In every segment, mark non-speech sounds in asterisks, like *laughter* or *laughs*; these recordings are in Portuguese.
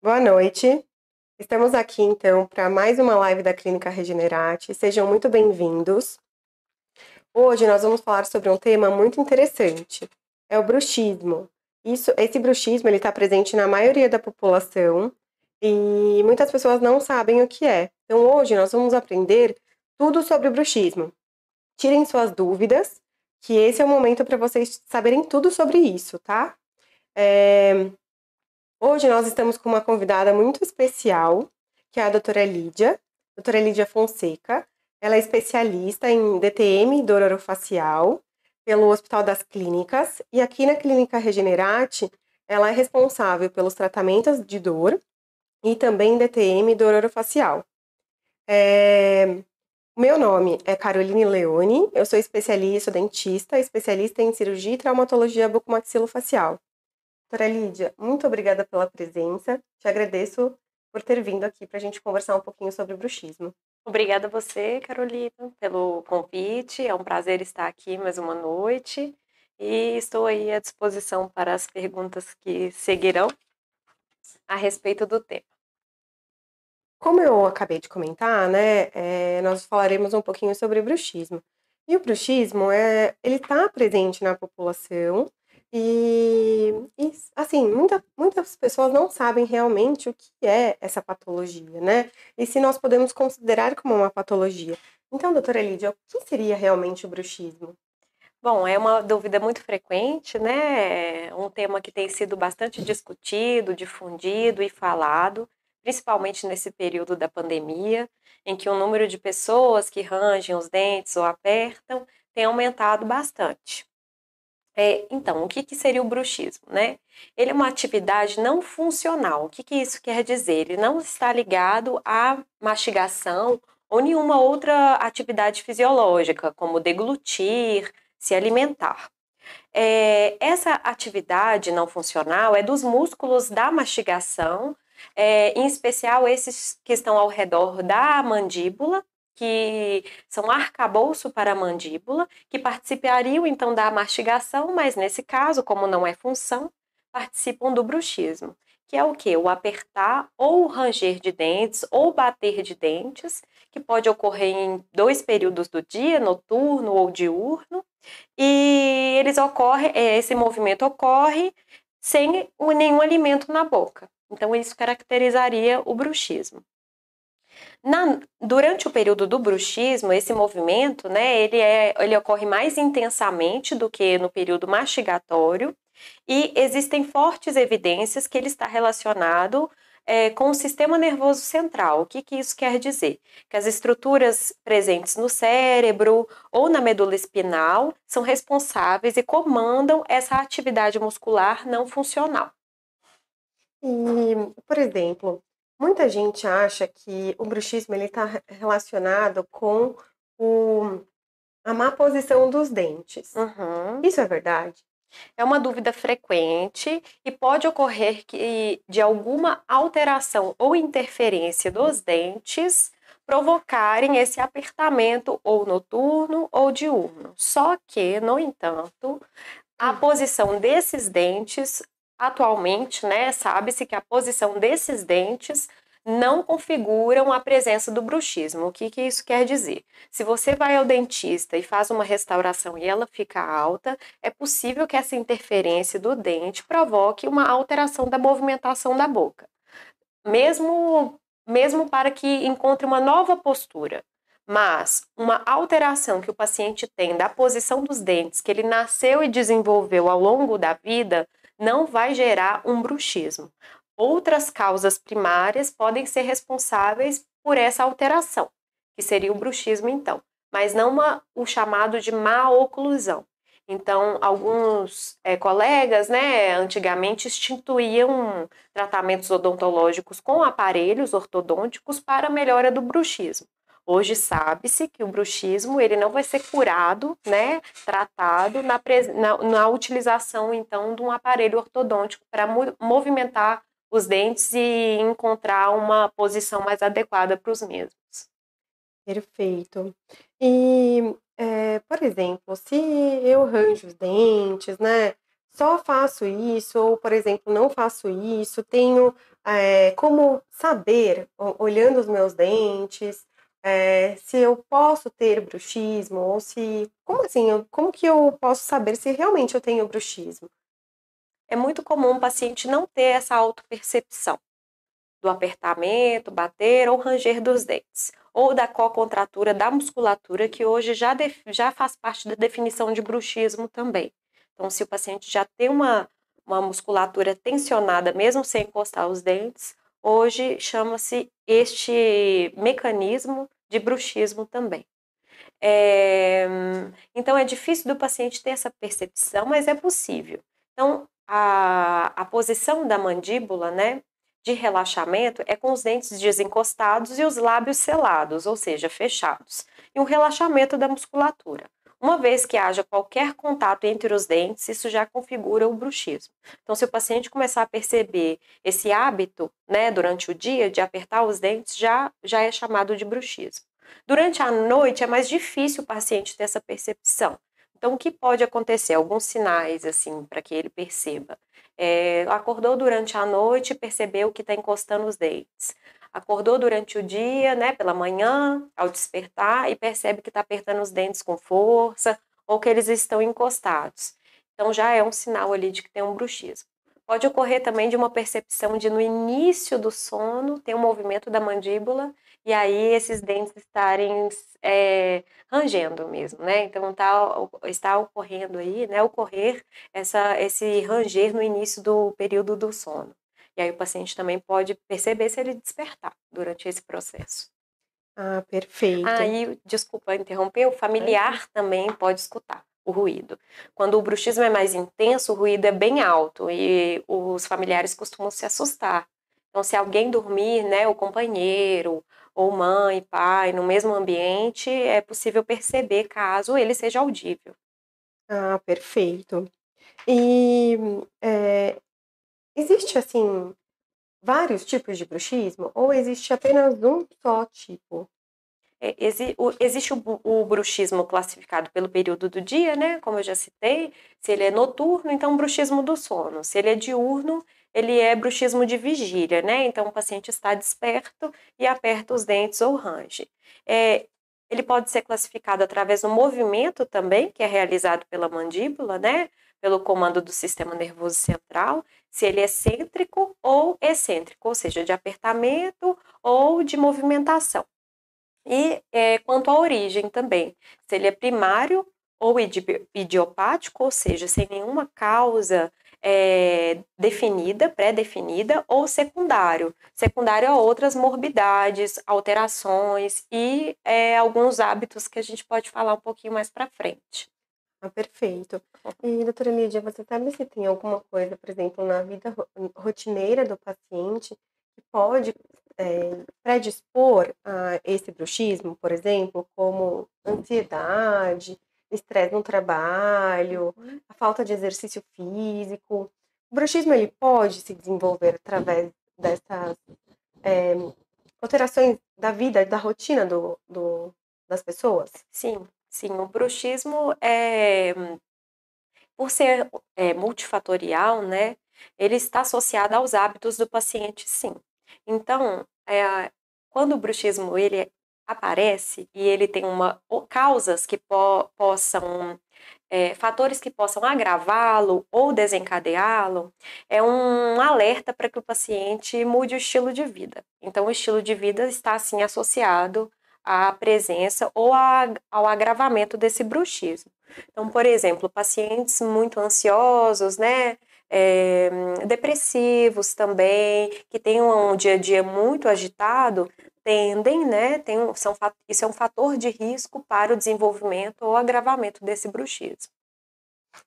Boa noite. Estamos aqui então para mais uma live da Clínica Regenerate. Sejam muito bem-vindos. Hoje nós vamos falar sobre um tema muito interessante. É o bruxismo. Isso, esse bruxismo ele está presente na maioria da população e muitas pessoas não sabem o que é. Então hoje nós vamos aprender tudo sobre o bruxismo. Tirem suas dúvidas, que esse é o momento para vocês saberem tudo sobre isso, tá? É... Hoje nós estamos com uma convidada muito especial, que é a doutora Lídia, doutora Lídia Fonseca. Ela é especialista em DTM, dor orofacial, pelo Hospital das Clínicas, e aqui na Clínica Regenerate, ela é responsável pelos tratamentos de dor e também DTM, dor orofacial. É... Meu nome é Caroline Leone, eu sou especialista, dentista, especialista em cirurgia e traumatologia bucomaxilofacial. Doutora Lídia, muito obrigada pela presença. Te agradeço por ter vindo aqui para a gente conversar um pouquinho sobre bruxismo. Obrigada a você, Carolina, pelo convite. É um prazer estar aqui mais uma noite e estou aí à disposição para as perguntas que seguirão a respeito do tema. Como eu acabei de comentar, né, é, nós falaremos um pouquinho sobre bruxismo. E o bruxismo é, ele está presente na população e, e assim, muita, muitas pessoas não sabem realmente o que é essa patologia, né? E se nós podemos considerar como uma patologia. Então, doutora Lídia, o que seria realmente o bruxismo? Bom, é uma dúvida muito frequente, né? Um tema que tem sido bastante discutido, difundido e falado, principalmente nesse período da pandemia, em que o número de pessoas que rangem os dentes ou apertam tem aumentado bastante. É, então, o que, que, seria o bruxismo? Né? Ele é uma atividade não funcional. O que, que isso quer dizer? Ele não está ligado à mastigação ou nenhuma outra atividade fisiológica, como deglutir, se alimentar. É, essa atividade não funcional é dos músculos da mastigação, é, em especial esses que estão ao redor da mandíbula que são arcabouço para a mandíbula, que participariam então da mastigação, mas nesse caso, como não é função, participam do bruxismo, que é o que? O apertar ou ranger de dentes ou bater de dentes, que pode ocorrer em dois períodos do dia, noturno ou diurno, e eles ocorrem, é, esse movimento ocorre sem nenhum alimento na boca. Então, isso caracterizaria o bruxismo. Na, durante o período do bruxismo, esse movimento, né, ele, é, ele ocorre mais intensamente do que no período mastigatório e existem fortes evidências que ele está relacionado é, com o sistema nervoso central. O que, que isso quer dizer? Que as estruturas presentes no cérebro ou na medula espinal são responsáveis e comandam essa atividade muscular não funcional. E, por exemplo, Muita gente acha que o bruxismo está relacionado com o, a má posição dos dentes. Uhum. Isso é verdade? É uma dúvida frequente e pode ocorrer que de alguma alteração ou interferência dos dentes provocarem esse apertamento ou noturno ou diurno. Só que, no entanto, a hum. posição desses dentes atualmente, né, sabe-se que a posição desses dentes não configuram a presença do bruxismo. O que, que isso quer dizer? Se você vai ao dentista e faz uma restauração e ela fica alta, é possível que essa interferência do dente provoque uma alteração da movimentação da boca. Mesmo, mesmo para que encontre uma nova postura. Mas uma alteração que o paciente tem da posição dos dentes, que ele nasceu e desenvolveu ao longo da vida, não vai gerar um bruxismo. Outras causas primárias podem ser responsáveis por essa alteração, que seria o bruxismo então, mas não uma, o chamado de má oclusão. Então, alguns é, colegas, né, antigamente instituíam tratamentos odontológicos com aparelhos ortodônticos para melhora do bruxismo. Hoje sabe-se que o bruxismo ele não vai ser curado, né, tratado na, na, na utilização então de um aparelho ortodôntico para movimentar os dentes e encontrar uma posição mais adequada para os mesmos. Perfeito. E, é, por exemplo, se eu ranjo os dentes, né, só faço isso, ou, por exemplo, não faço isso, tenho é, como saber, olhando os meus dentes, é, se eu posso ter bruxismo, ou se. Como assim? Eu, como que eu posso saber se realmente eu tenho bruxismo? É muito comum o paciente não ter essa autopercepção do apertamento, bater ou ranger dos dentes, ou da co-contratura da musculatura, que hoje já, já faz parte da definição de bruxismo também. Então, se o paciente já tem uma, uma musculatura tensionada, mesmo sem encostar os dentes, hoje chama-se este mecanismo de bruxismo também. É, então, é difícil do paciente ter essa percepção, mas é possível. Então, a, a posição da mandíbula, né, de relaxamento é com os dentes desencostados e os lábios selados, ou seja, fechados, e um relaxamento da musculatura. Uma vez que haja qualquer contato entre os dentes, isso já configura o bruxismo. Então, se o paciente começar a perceber esse hábito, né, durante o dia, de apertar os dentes, já, já é chamado de bruxismo. Durante a noite é mais difícil o paciente ter essa percepção. Então, o que pode acontecer? Alguns sinais, assim, para que ele perceba. É, acordou durante a noite e percebeu que está encostando os dentes acordou durante o dia, né, pela manhã, ao despertar, e percebe que está apertando os dentes com força ou que eles estão encostados. Então já é um sinal ali de que tem um bruxismo. Pode ocorrer também de uma percepção de no início do sono tem um movimento da mandíbula e aí esses dentes estarem é, rangendo mesmo, né? Então tá, está ocorrendo aí, né? Ocorrer essa, esse ranger no início do período do sono. E aí o paciente também pode perceber se ele despertar durante esse processo. Ah, perfeito. Aí, desculpa interromper, o familiar também pode escutar o ruído. Quando o bruxismo é mais intenso, o ruído é bem alto e os familiares costumam se assustar. Então, se alguém dormir, né, o companheiro ou mãe, pai, no mesmo ambiente, é possível perceber caso ele seja audível. Ah, perfeito. E é, Existe, assim, vários tipos de bruxismo ou existe apenas um só tipo? É, existe o, o, bruxismo classificado pelo período do dia, né? Como eu já citei. Se ele é noturno, então bruxismo do sono. Se ele é diurno, ele é bruxismo de vigília, né? Então o paciente está desperto e aperta os dentes ou range. É, ele pode ser classificado através do movimento também, que é realizado pela mandíbula, né? Pelo comando do sistema nervoso central se ele é cêntrico ou excêntrico, ou seja, de apertamento ou de movimentação. E é, quanto à origem também, se ele é primário ou idiopático, ou seja, sem nenhuma causa é, definida, pré-definida, ou secundário. Secundário a outras morbidades, alterações e é, alguns hábitos que a gente pode falar um pouquinho mais para frente. Ah, perfeito. E, doutora Lídia, você sabe se tem alguma coisa, por exemplo, na vida rotineira do paciente que pode é, predispor a esse bruxismo, por exemplo, como ansiedade, estresse no trabalho, uhum. a falta de exercício físico. O bruxismo ele pode se desenvolver através dessas é, alterações da vida, da rotina do, do, das pessoas? Sim, Sim, o bruxismo é, por ser é, multifatorial, né, ele está associado aos hábitos do paciente, sim. Então, é, quando o bruxismo ele aparece e ele tem uma causas que po, possam é, fatores que possam agravá-lo ou desencadeá-lo, é um alerta para que o paciente mude o estilo de vida. Então, o estilo de vida está assim associado à presença ou a, ao agravamento desse bruxismo. Então, por exemplo, pacientes muito ansiosos, né, é, depressivos também, que têm um dia a dia muito agitado, tendem, né, tem, são, isso é um fator de risco para o desenvolvimento ou agravamento desse bruxismo.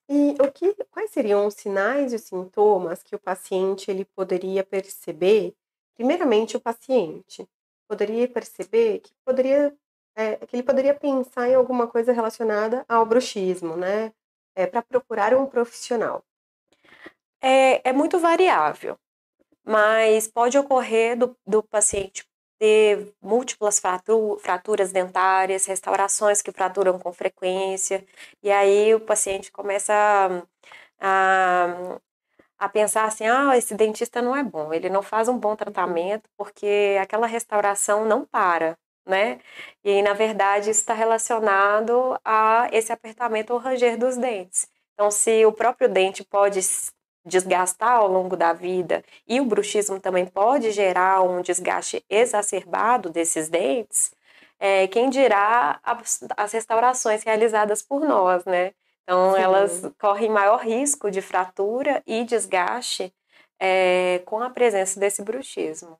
E o que, quais seriam os sinais e os sintomas que o paciente ele poderia perceber? Primeiramente, o paciente poderia perceber que poderia é, que ele poderia pensar em alguma coisa relacionada ao bruxismo, né? É, para procurar um profissional. É, é muito variável, mas pode ocorrer do, do paciente ter múltiplas fratu, fraturas dentárias, restaurações que fraturam com frequência, e aí o paciente começa a a, a pensar assim, ah, esse dentista não é bom, ele não faz um bom tratamento porque aquela restauração não para, né? E na verdade isso está relacionado a esse apertamento ou ranger dos dentes. Então, se o próprio dente pode desgastar ao longo da vida e o bruxismo também pode gerar um desgaste exacerbado desses dentes, é, quem dirá as, restaurações realizadas por nós, né? Então, Sim. elas correm maior risco de fratura e desgaste é, com a presença desse bruxismo.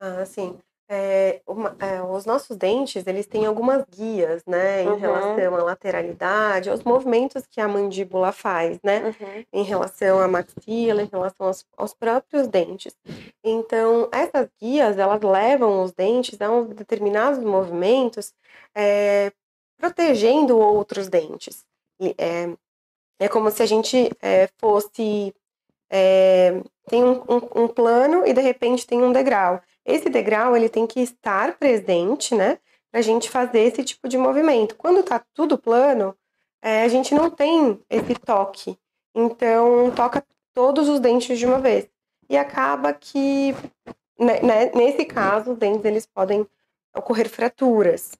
Ah, sim é, uma, é, os nossos dentes, eles têm algumas guias, né, em uhum. relação à lateralidade, aos movimentos que a mandíbula faz, né, uhum. em relação à maxila, em relação aos, aos, próprios dentes. Então, essas guias, elas levam os dentes a uns determinados movimentos, é, protegendo outros dentes. É, é como se a gente é, fosse... É, tem um, um, um plano e, de repente, tem um degrau. Esse degrau ele tem que estar presente, né? Para a gente fazer esse tipo de movimento. Quando tá tudo plano, é, a gente não tem esse toque. Então, toca todos os dentes de uma vez. E acaba que, né, né nesse caso, os dentes eles podem ocorrer fraturas.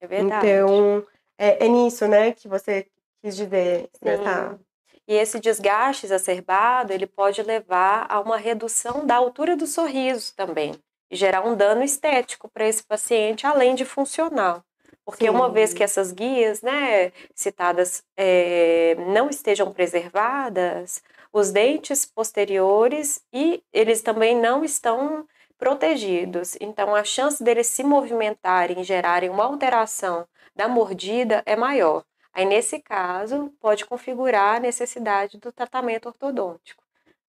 É verdade. Então, é, é nisso, né, que você quis dizer. Nessa... E esse desgaste exacerbado, ele pode levar a uma redução da altura do sorriso também e gerar um dano estético para esse paciente, além de funcional. Porque Sim. uma vez que essas guias né, citadas é, não estejam preservadas, os dentes posteriores e eles também não estão protegidos. Então, a chance deles se movimentarem e gerarem uma alteração da mordida é maior. Aí, nesse caso, pode configurar a necessidade do tratamento ortodôntico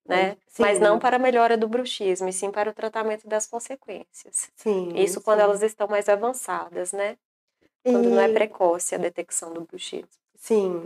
né? Sim. Mas não para a melhora do bruxismo, e sim para o tratamento das consequências. Sim, Isso sim. quando elas estão mais avançadas, né? Quando e... não é precoce a detecção do bruxismo. Sim.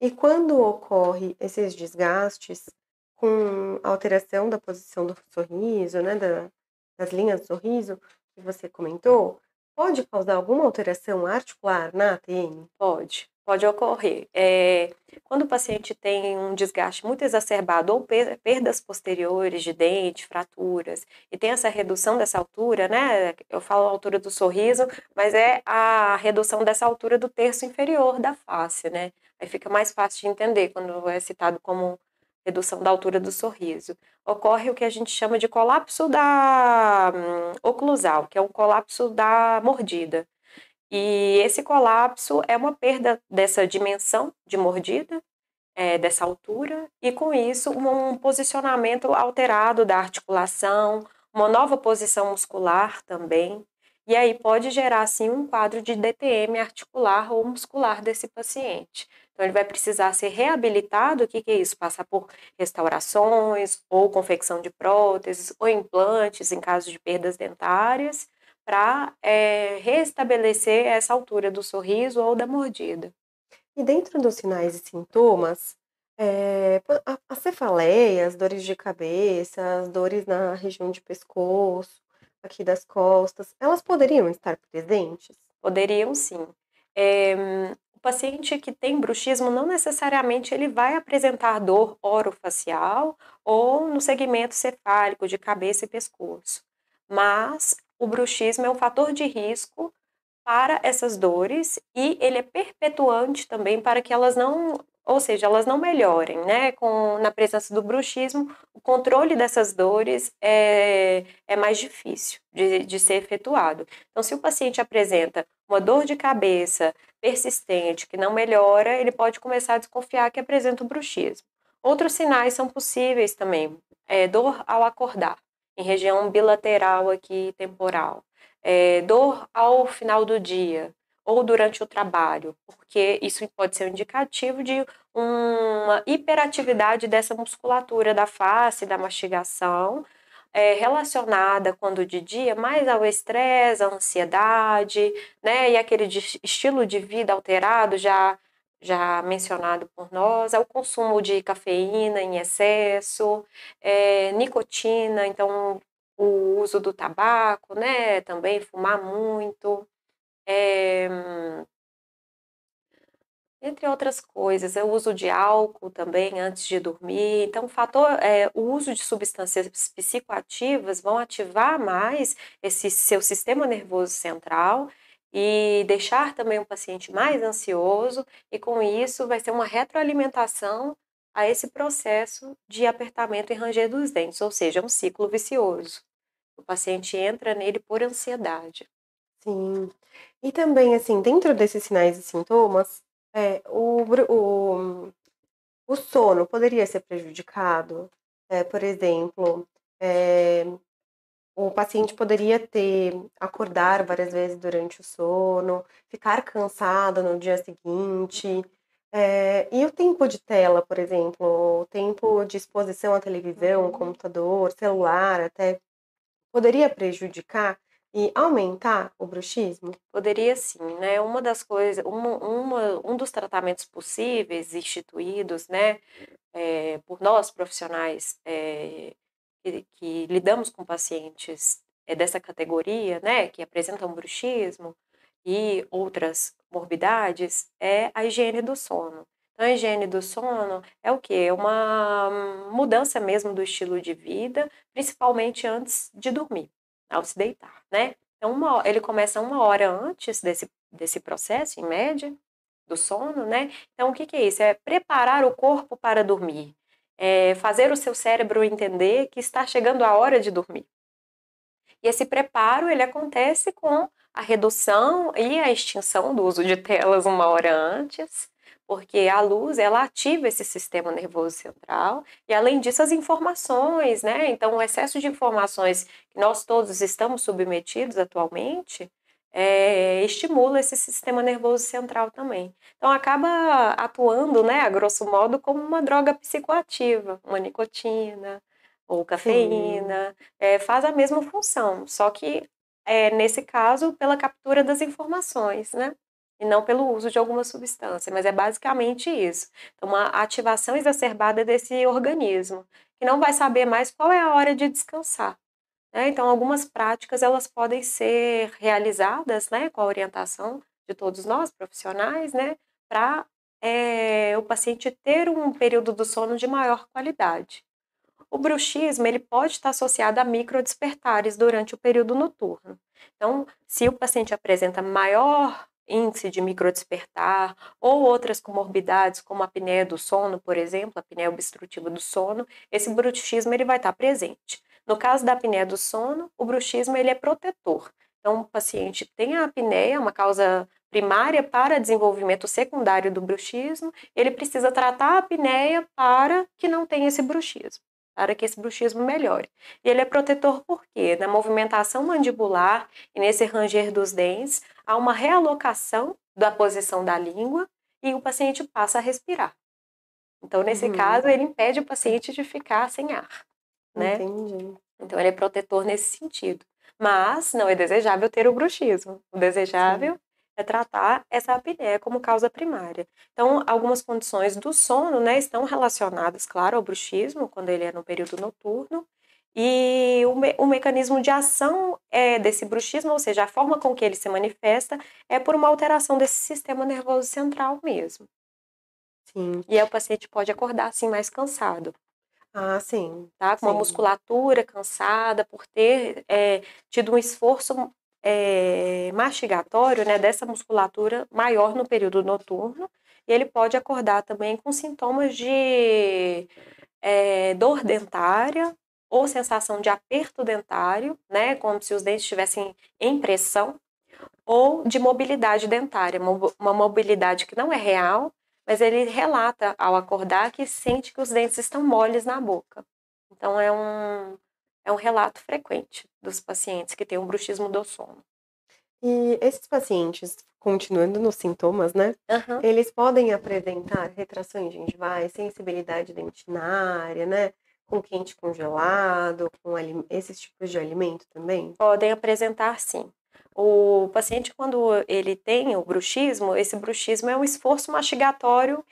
E quando ocorre esses desgastes com alteração da posição do sorriso, né, da, das linhas do sorriso que você comentou, pode causar alguma alteração articular na ATM? Pode pode ocorrer. É, quando o paciente tem um desgaste muito exacerbado ou perdas posteriores de dente, fraturas, e tem essa redução dessa altura, né? Eu falo altura do sorriso, mas é a redução dessa altura do terço inferior da face, né? Aí fica mais fácil de entender quando é citado como redução da altura do sorriso. Ocorre o que a gente chama de colapso da hum, oclusal, que é um colapso da mordida. E esse colapso é uma perda dessa dimensão de mordida, é, dessa altura, e com isso um posicionamento alterado da articulação, uma nova posição muscular também. E aí pode gerar, assim, um quadro de DTM articular ou muscular desse paciente. Então, ele vai precisar ser reabilitado. O que, que é isso? Passar por restaurações, ou confecção de próteses, ou implantes em caso de perdas dentárias para é, restabelecer essa altura do sorriso ou da mordida. E dentro dos sinais e sintomas, é, as cefaleias, dores de cabeça, as dores na região de pescoço, aqui das costas, elas poderiam estar presentes? Poderiam sim. É, o paciente que tem bruxismo não necessariamente ele vai apresentar dor orofacial ou no segmento cefálico de cabeça e pescoço, mas o bruxismo é um fator de risco para essas dores e ele é perpetuante também para que elas não, ou seja, elas não melhorem, né? Com, na presença do bruxismo, o controle dessas dores é, é mais difícil de, de ser efetuado. Então, se o paciente apresenta uma dor de cabeça persistente que não melhora, ele pode começar a desconfiar que apresenta o bruxismo. Outros sinais são possíveis também, é, dor ao acordar em região bilateral aqui temporal. É, dor ao final do dia ou durante o trabalho, porque isso pode ser um indicativo de uma hiperatividade dessa musculatura da face, da mastigação, é, relacionada quando de dia mais ao estresse, à ansiedade, né, e aquele de, estilo de vida alterado já já mencionado por nós, é o consumo de cafeína em excesso, é, nicotina, então o uso do tabaco, né, também fumar muito. É, entre outras coisas, é o uso de álcool também antes de dormir. Então, o fator, é, o uso de substâncias psicoativas vão ativar mais esse seu sistema nervoso central e deixar também o paciente mais ansioso, e com isso vai ser uma retroalimentação a esse processo de apertamento e ranger dos dentes, ou seja, um ciclo vicioso. O paciente entra nele por ansiedade. Sim. E também, assim, dentro desses sinais e sintomas, é, o, o, o sono poderia ser prejudicado? É, por exemplo, é, o paciente poderia ter, acordar várias vezes durante o sono, ficar cansado no dia seguinte. É, e o tempo de tela, por exemplo, o tempo de exposição à televisão, uhum. computador, celular, até poderia prejudicar e aumentar o bruxismo? Poderia sim, né? Uma das coisas, uma, uma, um dos tratamentos possíveis instituídos, né, é, por nós profissionais é, que, que, lidamos com pacientes é, dessa categoria, né, que apresentam bruxismo e outras morbidades, é a higiene do sono. Então, a higiene do sono é o quê? É uma mudança mesmo do estilo de vida, principalmente antes de dormir ao se deitar, né? Então, uma, ele começa uma hora antes desse, desse processo, em média, do sono, né? Então, o que, que é isso? É preparar o corpo para dormir. É fazer o seu cérebro entender que está chegando a hora de dormir. E esse preparo, ele acontece com a redução e a extinção do uso de telas uma hora antes, porque a luz ela ativa esse sistema nervoso central e além disso as informações, né? Então o excesso de informações que nós todos estamos submetidos atualmente é, estimula esse sistema nervoso central também. Então acaba atuando, né, a grosso modo, como uma droga psicoativa, uma nicotina ou cafeína, é, faz a mesma função, só que é, nesse caso pela captura das informações, né? e não pelo uso de alguma substância, mas é basicamente isso. Então, uma ativação exacerbada desse organismo, que não vai saber mais qual é a hora de descansar. Né? Então, algumas práticas elas podem ser realizadas, né, com a orientação de todos nós profissionais, né, para é, o paciente ter um período do sono de maior qualidade. O bruxismo ele pode estar associado a microdespertares durante o período noturno. Então, se o paciente apresenta maior índice de microdespertar ou outras comorbidades, como a apneia do sono, por exemplo, a apneia obstrutiva do sono, esse bruxismo ele vai estar presente. No caso da apneia do sono, o bruxismo ele é protetor. Então, o paciente tem a apneia, uma causa primária para desenvolvimento secundário do bruxismo, ele precisa tratar a apneia para que não tenha esse bruxismo para que esse bruxismo melhore. E ele é protetor porque na movimentação mandibular e nesse ranger dos dentes há uma realocação da posição da língua e o paciente passa a respirar. Então, nesse uhum. caso, ele impede o paciente de ficar sem ar, né? Entendi. Então, ele é protetor nesse sentido. Mas não é desejável ter o bruxismo. O desejável Sim é tratar essa apneia como causa primária. Então, algumas condições do sono, né, estão relacionadas, claro, ao bruxismo, quando ele é no período noturno, e o, me o mecanismo de ação é, desse bruxismo, ou seja, a forma com que ele se manifesta, é por uma alteração desse sistema nervoso central mesmo. Sim. E aí o paciente pode acordar, assim, mais cansado. Ah, sim. Tá? Com sim. uma musculatura cansada, por ter é, tido um esforço é, mastigatório né, dessa musculatura maior no período noturno, e ele pode acordar também com sintomas de é, dor dentária ou sensação de aperto dentário, né, como se os dentes estivessem em pressão, ou de mobilidade dentária, uma mobilidade que não é real, mas ele relata ao acordar que sente que os dentes estão moles na boca. Então é um, é um relato frequente dos pacientes que têm um bruxismo do sono. E esses pacientes, continuando nos sintomas, né? Uhum. Eles podem apresentar retrações gengivais, sensibilidade dentinária, né? Com quente congelado, com esses tipos de alimento também? Podem apresentar sim. O paciente, quando ele tem o bruxismo, esse bruxismo é um esforço mastigatório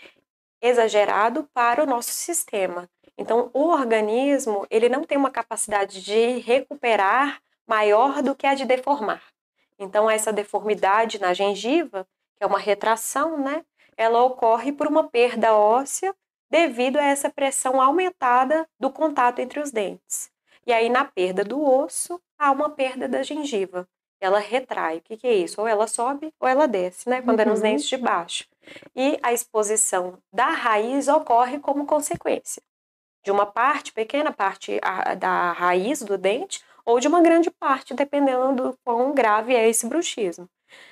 exagerado para o nosso sistema. Então, o organismo, ele não tem uma capacidade de recuperar maior do que a de deformar. Então, essa deformidade na gengiva, que é uma retração, né? ela ocorre por uma perda óssea devido a essa pressão aumentada do contato entre os dentes. E aí, na perda do osso, há uma perda da gengiva. Ela retrai. O que, que é isso? Ou ela sobe ou ela desce, né? Quando uhum. é nos uhum. dentes de baixo. E a exposição da raiz ocorre como consequência de uma parte, pequena parte da raiz do dente, ou de uma grande parte, dependendo do quão grave é esse bruxismo.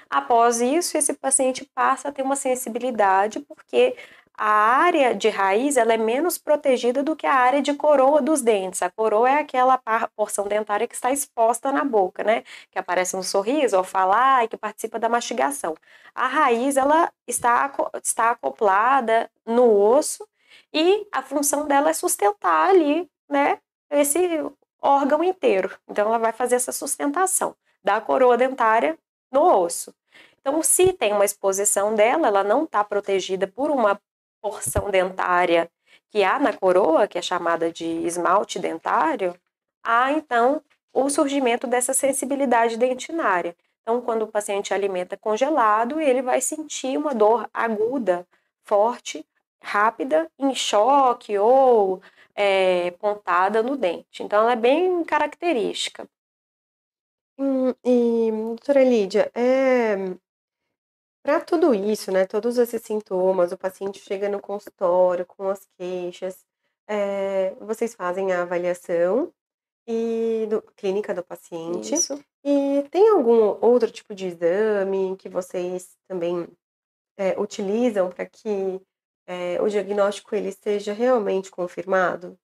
Após isso, esse paciente passa a ter uma sensibilidade, porque a área de raiz ela é menos protegida do que a área de coroa dos dentes. A coroa é aquela porção dentária que está exposta na boca, né? Que aparece no sorriso ao falar e que participa da mastigação. A raiz ela está, está acoplada no osso e a função dela é sustentar ali, né? Esse órgão inteiro. Então, ela vai fazer essa sustentação da coroa dentária no osso. Então, se tem uma exposição dela, ela não está protegida por uma porção dentária que há na coroa, que é chamada de esmalte dentário, há então o surgimento dessa sensibilidade dentinária. Então, quando o paciente alimenta congelado, ele vai sentir uma dor aguda, forte, rápida, em choque ou é, pontada no dente. Então, ela é bem característica. Hum, e, doutora Lídia, é, para tudo isso, né, todos esses sintomas, o paciente chega no consultório com as queixas, é, vocês fazem a avaliação e do, clínica do paciente. Isso. E tem algum outro tipo de exame que vocês também é, utilizam para que é, o diagnóstico ele seja realmente confirmado?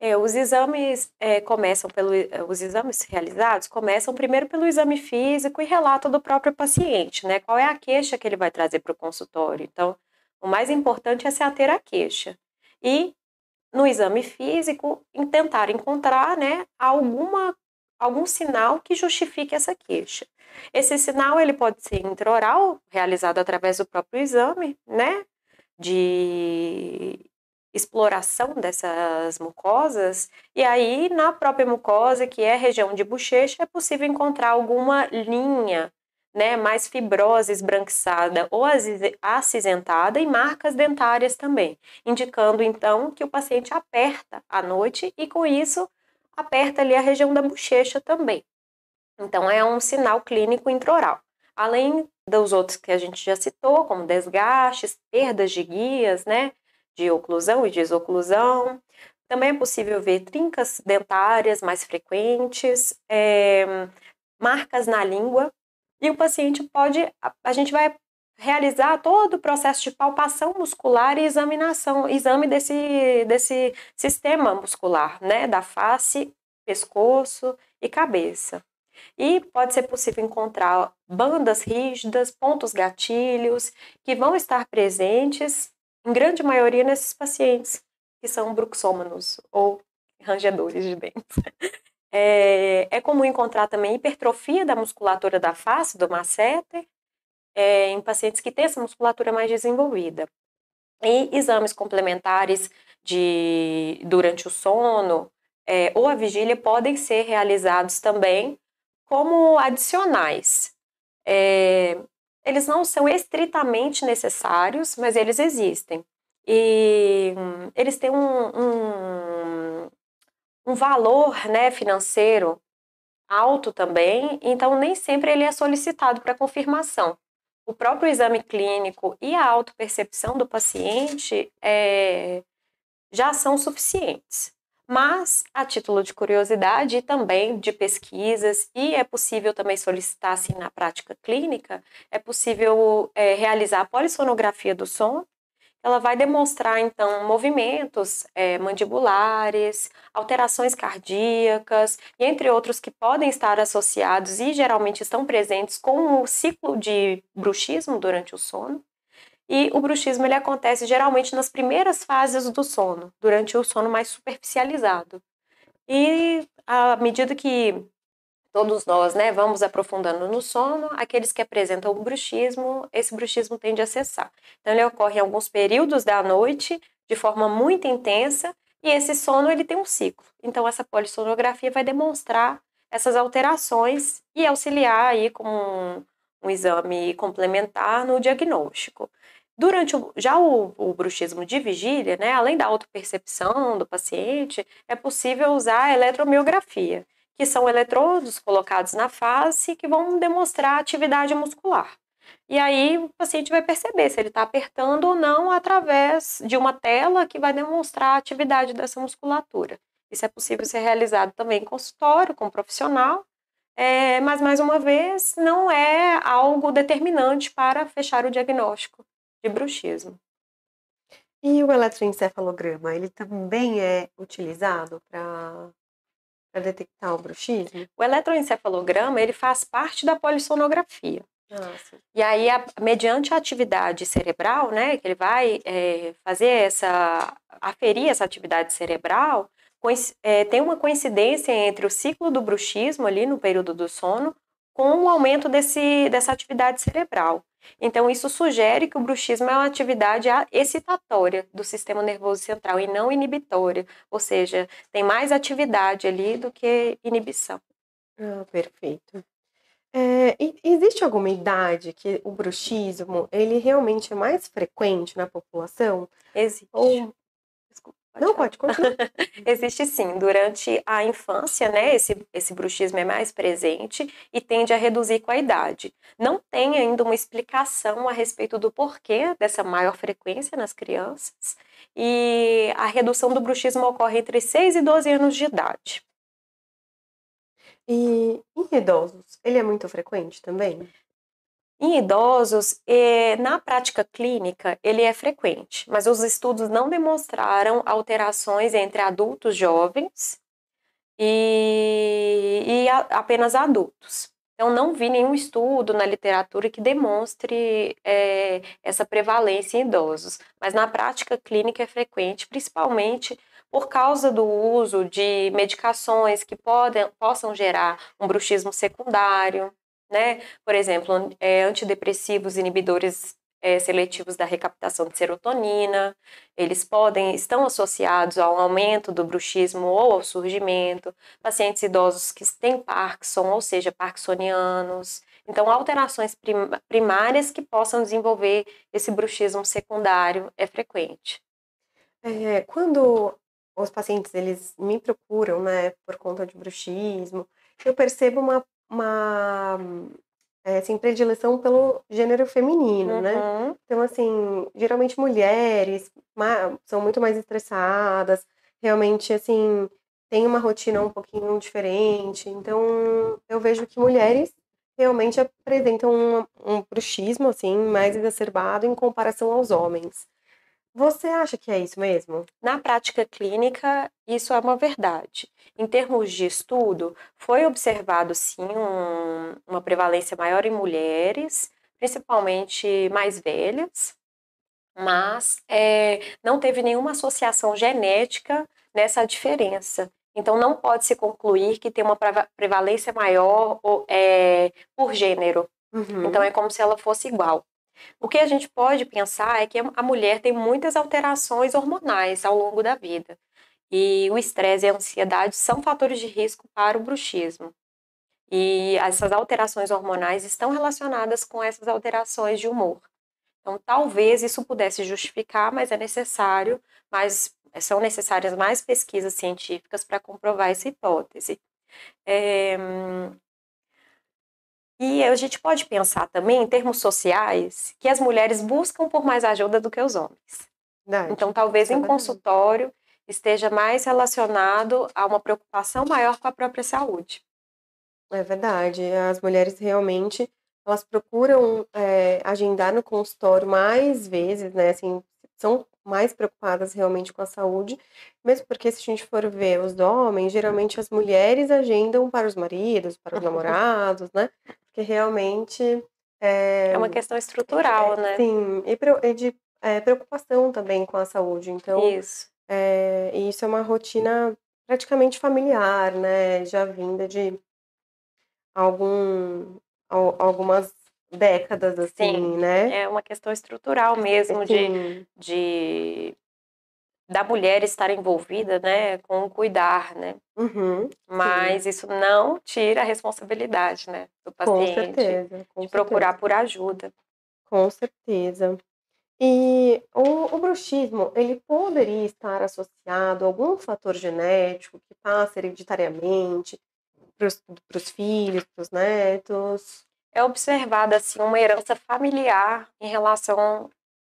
É, os exames é, começam pelo, é, os exames realizados começam primeiro pelo exame físico e relato do próprio paciente, né? Qual é a queixa que ele vai trazer para o consultório? Então, o mais importante é se ater à queixa. E no exame físico, tentar encontrar, né, alguma algum sinal que justifique essa queixa. Esse sinal ele pode ser intraoral, realizado através do próprio exame, né? de exploração dessas mucosas, e aí na própria mucosa, que é região de bochecha, é possível encontrar alguma linha né, mais fibrosa, esbranquiçada ou acinzentada e marcas dentárias também, indicando então que o paciente aperta à noite e com isso aperta ali a região da bochecha também. Então é um sinal clínico intraoral. Além dos outros que a gente já citou, como desgastes, perdas de guias, né, de oclusão e desoclusão. Também é possível ver trincas dentárias mais frequentes, é, marcas na língua, e o paciente pode, a, a gente vai realizar todo o processo de palpação muscular e examinação, exame desse, desse sistema muscular, né, da face, pescoço e cabeça. E pode ser possível encontrar bandas rígidas, pontos gatilhos, que vão estar presentes, em grande maioria, nesses pacientes que são bruxômanos ou rangedores de dentes. *laughs* É, é comum encontrar também hipertrofia da musculatura da face, do masseter, é, em pacientes que têm essa musculatura mais desenvolvida. E exames complementares de, durante o sono é, ou a vigília podem ser realizados também como adicionais. Eles não são estritamente necessários, mas eles existem. E hum, eles têm um, um, um valor né, financeiro alto também, então nem sempre ele é solicitado para confirmação. O próprio exame clínico e a autopercepção do paciente é, já são suficientes mas a título de curiosidade e também de pesquisas, e é possível também solicitar, assim, na prática clínica, é possível é, realizar a polissonografia do som, ela vai demonstrar, então, movimentos é, mandibulares, alterações cardíacas, e entre outros que podem estar associados e geralmente estão presentes com o ciclo de bruxismo durante o sono. E o bruxismo ele acontece geralmente nas primeiras fases do sono, durante o sono mais superficializado. E à medida que todos nós né, vamos aprofundando no sono, aqueles que apresentam o bruxismo, esse bruxismo tende a cessar. Então ele ocorre em alguns períodos da noite, de forma muito intensa, e esse sono ele tem um ciclo. Então essa polissonografia vai demonstrar essas alterações e auxiliar aí com um, um exame complementar no diagnóstico. Durante o, já o, o, bruxismo de vigília, né, além da autopercepção do paciente, é possível usar a eletromiografia, que são eletrodos colocados na face que vão demonstrar atividade muscular. E aí o paciente vai perceber se ele está apertando ou não através de uma tela que vai demonstrar a atividade dessa musculatura. Isso é possível ser realizado também em consultório, com um profissional, é, mas mais uma vez não é algo determinante para fechar o diagnóstico de bruxismo. E o eletroencefalograma, ele também é utilizado para detectar o bruxismo? O eletroencefalograma, ele faz parte da polissonografia. Ah, e aí, a, mediante a atividade cerebral, né, que ele vai é, fazer essa, aferir essa atividade cerebral, é, tem uma coincidência entre o ciclo do bruxismo ali no período do sono com o aumento desse, dessa atividade cerebral. Então, isso sugere que o bruxismo é uma atividade excitatória do sistema nervoso central e não inibitória, ou seja, tem mais atividade ali do que inibição. Ah, perfeito. É, existe alguma idade que o bruxismo ele realmente é mais frequente na população? Existe. Ou Pode Não, pode continuar. *laughs* Existe sim. Durante a infância, né, esse, esse bruxismo é mais presente e tende a reduzir com a idade. Não tem ainda uma explicação a respeito do porquê dessa maior frequência nas crianças. E a redução do bruxismo ocorre entre 6 e 12 anos de idade. E em idosos, ele é muito frequente também? Em idosos, eh, na prática clínica, ele é frequente, mas os estudos não demonstraram alterações entre adultos jovens e, e apenas adultos. Então, não vi nenhum estudo na literatura que demonstre é, essa prevalência em idosos, mas na prática clínica é frequente, principalmente por causa do uso de medicações que podem, possam gerar um bruxismo secundário, né? Por exemplo, é, antidepressivos inibidores é, seletivos da recaptação de serotonina, eles podem, estão associados ao aumento do bruxismo ou ao surgimento, pacientes idosos que têm Parkinson, ou seja, parkinsonianos, então alterações primárias que possam desenvolver esse bruxismo secundário é frequente. É, quando os pacientes eles me procuram, né, por conta de bruxismo, eu percebo uma uma é, assim, predileção pelo gênero feminino, né? Uhum. Então, assim, geralmente mulheres são muito mais estressadas, realmente, assim, tem uma rotina um pouquinho diferente. Então, eu vejo que mulheres realmente apresentam um, um bruxismo, assim, mais exacerbado em comparação aos homens. Você acha que é isso mesmo? Na prática clínica, isso é uma verdade. Em termos de estudo, foi observado sim um, uma prevalência maior em mulheres, principalmente mais velhas, mas é, não teve nenhuma associação genética nessa diferença. Então, não pode se concluir que tem uma prevalência maior é, por gênero. Uhum. Então, é como se ela fosse igual. O que a gente pode pensar é que a mulher tem muitas alterações hormonais ao longo da vida. E o estresse e a ansiedade são fatores de risco para o bruxismo. E essas alterações hormonais estão relacionadas com essas alterações de humor. Então, talvez isso pudesse justificar, mas é necessário, mas são necessárias mais pesquisas científicas para comprovar essa hipótese. É, e a gente pode pensar também, em termos sociais, que as mulheres buscam por mais ajuda do que os homens. Verdade. Então, talvez em consultório esteja mais relacionado a uma preocupação maior com a própria saúde. É verdade. As mulheres realmente elas procuram é, agendar no consultório mais vezes, né? Assim, são mais preocupadas realmente com a saúde, mesmo porque se a gente for ver os homens, geralmente as mulheres agendam para os maridos, para os *laughs* namorados, né? Realmente é, é uma questão estrutural, é, né? Sim, e, de é, preocupação também com a saúde. Então, isso. É, e isso é uma rotina praticamente familiar, né? Já vinda de algum, algumas décadas, assim, Sim, né? É uma questão estrutural mesmo de, de da mulher estar envolvida, né, com o cuidar, né? Uhum, Mas sim. isso não tira a responsabilidade, né, do paciente com certeza, com de procurar por ajuda. Com certeza. E o, o bruxismo, ele poderia estar associado a algum fator genético que passa hereditariamente para os filhos, para os netos? É observada assim uma herança familiar em relação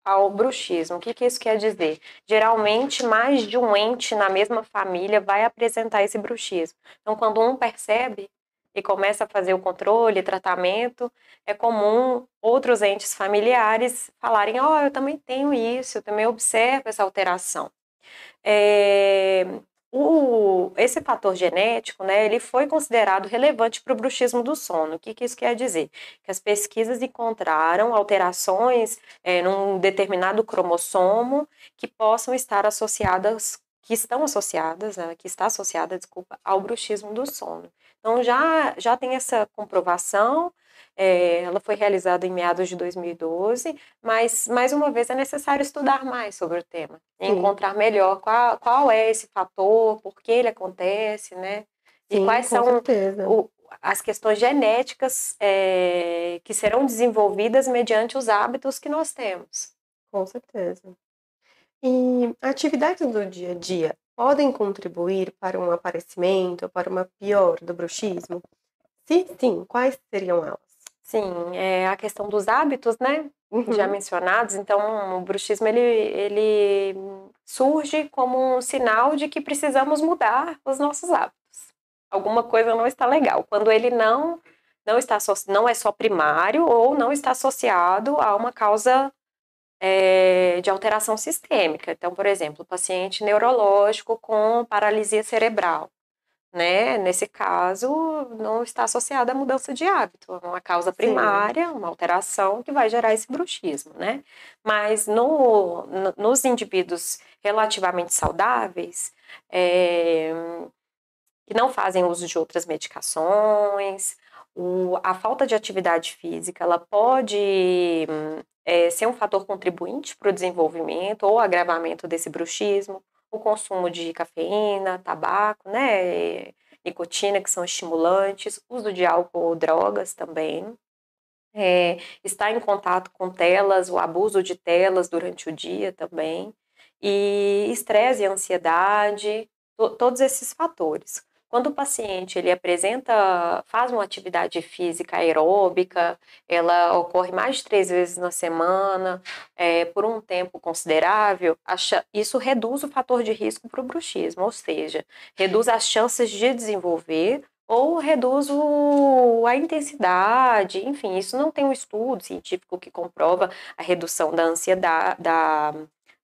ao bruxismo. O que, que isso quer dizer? Geralmente, mais de um ente na mesma família vai apresentar esse bruxismo. Então, quando um percebe e começa a fazer o controle, tratamento, é comum outros entes familiares falarem: Ó, oh, eu também tenho isso, eu também observo essa alteração. É, o, esse fator genético, né, ele foi considerado relevante para o bruxismo do sono. O que, que, isso quer dizer? Que as pesquisas encontraram alterações é, num determinado cromossomo que possam estar associadas, que estão associadas, né, que está associada, desculpa, ao bruxismo do sono. Então já, já tem essa comprovação, é, ela foi realizada em meados de 2012, mas, mais uma vez, é necessário estudar mais sobre o tema, encontrar melhor qual, qual é esse fator, por que ele acontece, né? E Sim, quais são o, as questões genéticas é, que serão desenvolvidas mediante os hábitos que nós temos. Com certeza. E atividades do dia a dia podem contribuir para um aparecimento ou para uma pior do bruxismo? Se sim, quais seriam elas? Sim, é a questão dos hábitos, né? Uhum. Já mencionados. Então, o bruxismo ele, ele surge como um sinal de que precisamos mudar os nossos hábitos. Alguma coisa não está legal. Quando ele não não está não é só primário ou não está associado a uma causa é, de alteração sistêmica. Então, por exemplo, paciente neurológico com paralisia cerebral né? Nesse caso, não está associada à mudança de hábito, é uma causa primária, Sim. uma alteração que vai gerar esse bruxismo, né? Mas no, no nos indivíduos relativamente saudáveis, é, que não fazem uso de outras medicações, o, a falta de atividade física, ela pode é, ser um fator contribuinte para o desenvolvimento ou agravamento desse bruxismo, o consumo de cafeína, tabaco, né, nicotina, que são estimulantes, uso de álcool ou drogas também, é, estar em contato com telas, o abuso de telas durante o dia também, e estresse e ansiedade, to, todos esses fatores. Quando o paciente ele apresenta, faz uma atividade física aeróbica, ela ocorre mais de três vezes na semana, é, por um tempo considerável, isso reduz o fator de risco para o bruxismo, ou seja, reduz as chances de desenvolver ou reduz o, a intensidade, enfim, isso não tem um estudo científico que comprova a redução da ansiedade, da,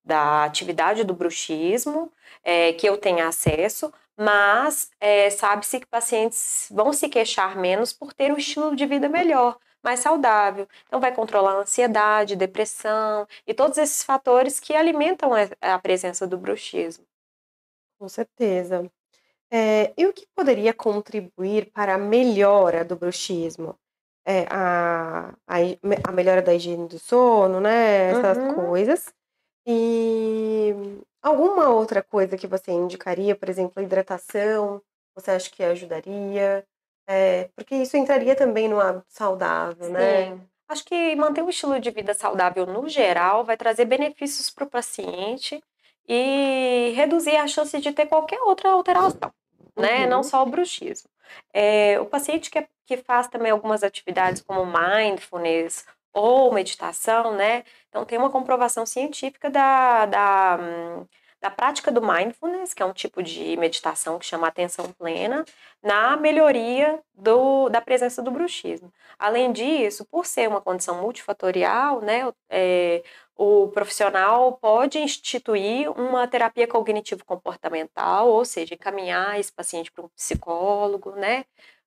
da atividade do bruxismo, é, que eu tenha acesso, mas é, sabe-se que pacientes vão se queixar menos por ter um estilo de vida melhor, mais saudável. Então, vai controlar a ansiedade, depressão e todos esses fatores que alimentam a presença do bruxismo. Com certeza. É, e o que poderia contribuir para a melhora do bruxismo? É, a, a, a, melhora da higiene do sono, né? Essas uhum. coisas. E alguma outra coisa que você indicaria, por exemplo, a hidratação, você acha que ajudaria? É, porque isso entraria também no hábito saudável, né? Sim. Acho que manter um estilo de vida saudável no geral vai trazer benefícios para o paciente e reduzir a chance de ter qualquer outra alteração, né? Não uhum. só o bruxismo. É, o paciente que, que faz também algumas atividades como mindfulness ou meditação, né? Então, tem uma comprovação científica da, da, da prática do mindfulness, que é um tipo de meditação que chama atenção plena, na melhoria do, da presença do bruxismo. Além disso, por ser uma condição multifatorial, né, é, o profissional pode instituir uma terapia cognitivo-comportamental, ou seja, encaminhar esse paciente para um psicólogo, né,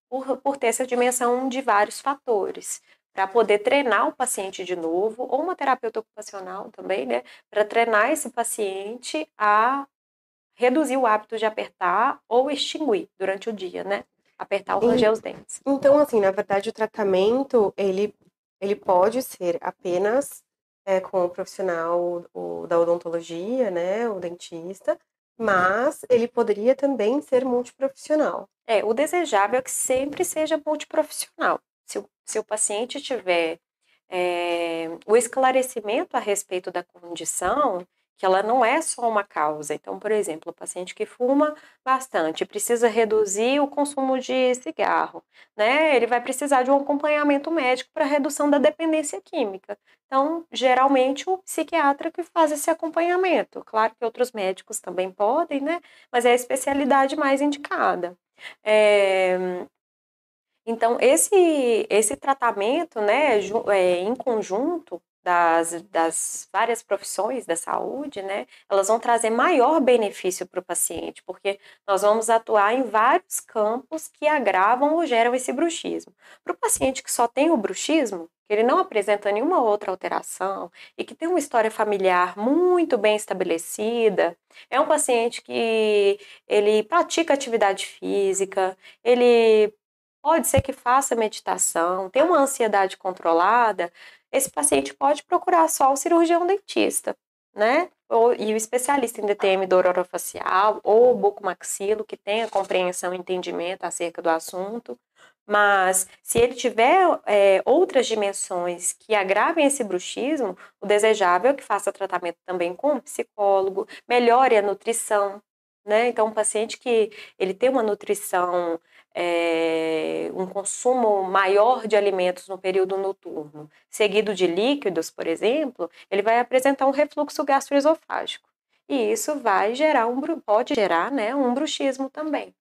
por, por ter essa dimensão de vários fatores para poder treinar o paciente de novo, ou uma terapeuta ocupacional também, né, para treinar esse paciente a reduzir o hábito de apertar ou extinguir durante o dia, né? Apertar ou ranger os dentes. Então, assim, na verdade, o tratamento, ele, ele pode ser apenas é, com o profissional o, da odontologia, né, o dentista, mas ele poderia também ser multiprofissional. É, o desejável é que sempre seja multiprofissional. Se o, paciente tiver é, o esclarecimento a respeito da condição que ela não é só uma causa. Então, por exemplo, o paciente que fuma bastante precisa reduzir o consumo de cigarro, né? Ele vai precisar de um acompanhamento médico para redução da dependência química. Então, geralmente o psiquiatra que faz esse acompanhamento. Claro que outros médicos também podem, né? Mas é a especialidade mais indicada. É... Então, esse, esse tratamento, né, é, em conjunto, das, das várias profissões da saúde, né, elas vão trazer maior benefício para o paciente, porque nós vamos atuar em vários campos que agravam ou geram esse bruxismo. Para o paciente que só tem o bruxismo, que ele não apresenta nenhuma outra alteração e que tem uma história familiar muito bem estabelecida, é um paciente que ele pratica atividade física, ele pode ser que faça meditação, tem uma ansiedade controlada, esse paciente pode procurar só o cirurgião dentista, né? Ou, e o especialista em DTM dor orofacial ou bucomaxilo, que tenha compreensão e entendimento acerca do assunto. Mas se ele tiver é, outras dimensões que agravem esse bruxismo, o desejável é que faça tratamento também com um psicólogo, melhore a nutrição, né? Então, um paciente que ele tem uma nutrição é, um consumo maior de alimentos no período noturno, seguido de líquidos, por exemplo, ele vai apresentar um refluxo gastroesofágico. E isso vai gerar um pode gerar, né, um bruxismo também,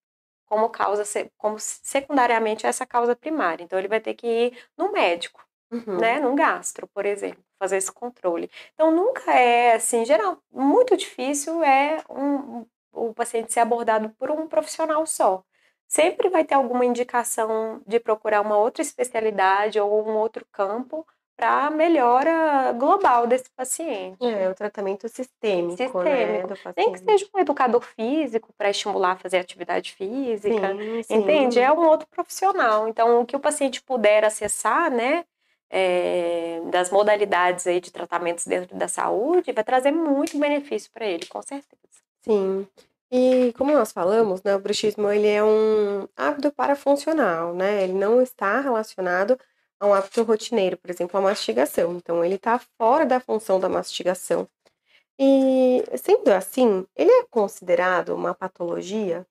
como causa como secundariamente essa causa primária. Então ele vai ter que ir no médico, uhum. né, num gastro, por exemplo, fazer esse controle. Então nunca é assim, geral, muito difícil é um, o paciente ser abordado por um profissional só sempre vai ter alguma indicação de procurar uma outra especialidade ou um outro campo para melhora global desse paciente. É, o tratamento sistêmico, sistêmico. Né, do paciente. Nem que seja um educador físico para estimular a fazer atividade física, sim, sim. entende? É um outro profissional. Então, o que o paciente puder acessar, né, é, das modalidades aí de tratamentos dentro da saúde, vai trazer muito benefício para ele, com certeza. Sim. E como nós falamos, né, o bruxismo ele é um hábito parafuncional, né? Ele não está relacionado a um hábito rotineiro, por exemplo, a mastigação. Então, ele está fora da função da mastigação. E, sendo assim, ele é considerado uma patologia?